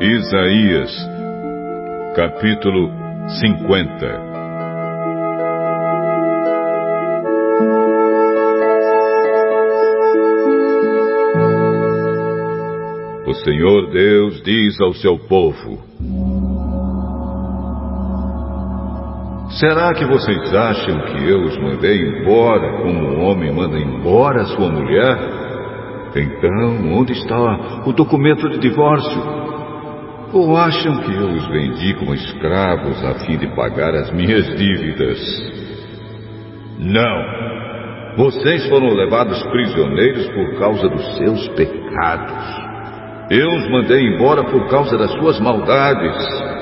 Isaías, capítulo 50 O Senhor Deus diz ao seu povo: Será que vocês acham que eu os mandei embora como um homem manda embora sua mulher? Então, onde está o documento de divórcio? Ou acham que eu os vendi como escravos a fim de pagar as minhas dívidas? Não! Vocês foram levados prisioneiros por causa dos seus pecados. Eu os mandei embora por causa das suas maldades.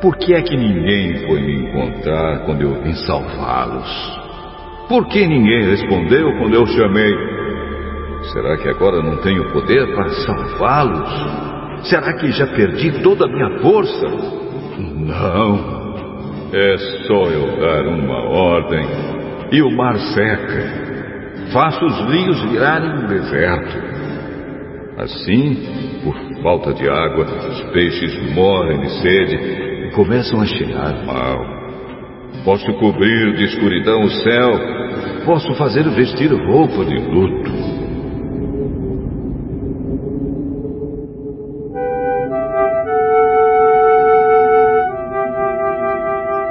Por que é que ninguém foi me encontrar quando eu vim salvá-los? Por que ninguém respondeu quando eu chamei? Será que agora não tenho poder para salvá-los? Será que já perdi toda a minha força? Não. É só eu dar uma ordem e o mar seca. Faço os rios virarem um deserto. Assim, por falta de água, os peixes morrem de sede começam a cheirar mal. Posso cobrir de escuridão o céu, posso fazer vestir roupa de luto.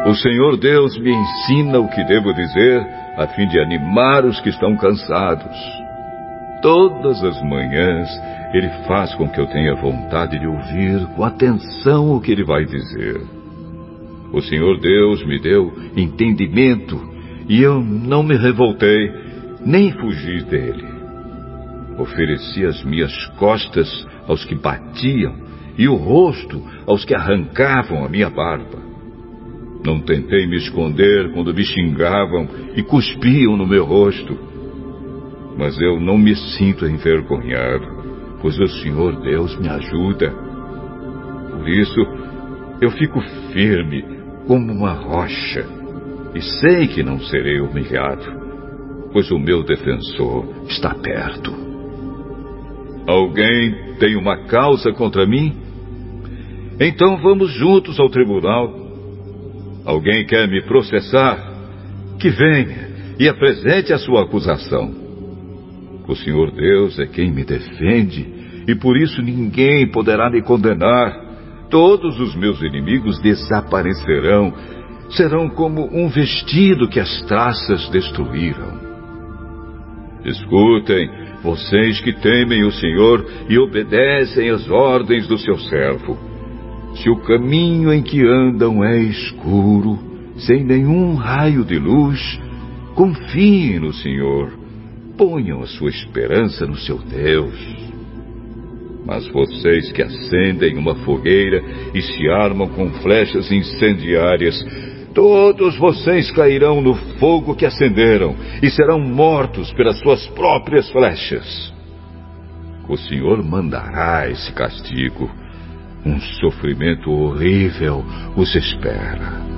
O Senhor Deus me ensina o que devo dizer a fim de animar os que estão cansados. Todas as manhãs ele faz com que eu tenha vontade de ouvir com atenção o que ele vai dizer. O Senhor Deus me deu entendimento e eu não me revoltei, nem fugi dele. Ofereci as minhas costas aos que batiam e o rosto aos que arrancavam a minha barba. Não tentei me esconder quando me xingavam e cuspiam no meu rosto. Mas eu não me sinto envergonhado pois o Senhor Deus me ajuda. Por isso, eu fico firme como uma rocha e sei que não serei humilhado, pois o meu defensor está perto. Alguém tem uma causa contra mim? Então vamos juntos ao tribunal. Alguém quer me processar? Que venha e apresente a sua acusação. O Senhor Deus é quem me defende, e por isso ninguém poderá me condenar. Todos os meus inimigos desaparecerão, serão como um vestido que as traças destruíram. Escutem, vocês que temem o Senhor e obedecem às ordens do seu servo. Se o caminho em que andam é escuro, sem nenhum raio de luz, confiem no Senhor ponham a sua esperança no seu Deus. Mas vocês que acendem uma fogueira e se armam com flechas incendiárias, todos vocês cairão no fogo que acenderam e serão mortos pelas suas próprias flechas. O Senhor mandará esse castigo. Um sofrimento horrível os espera.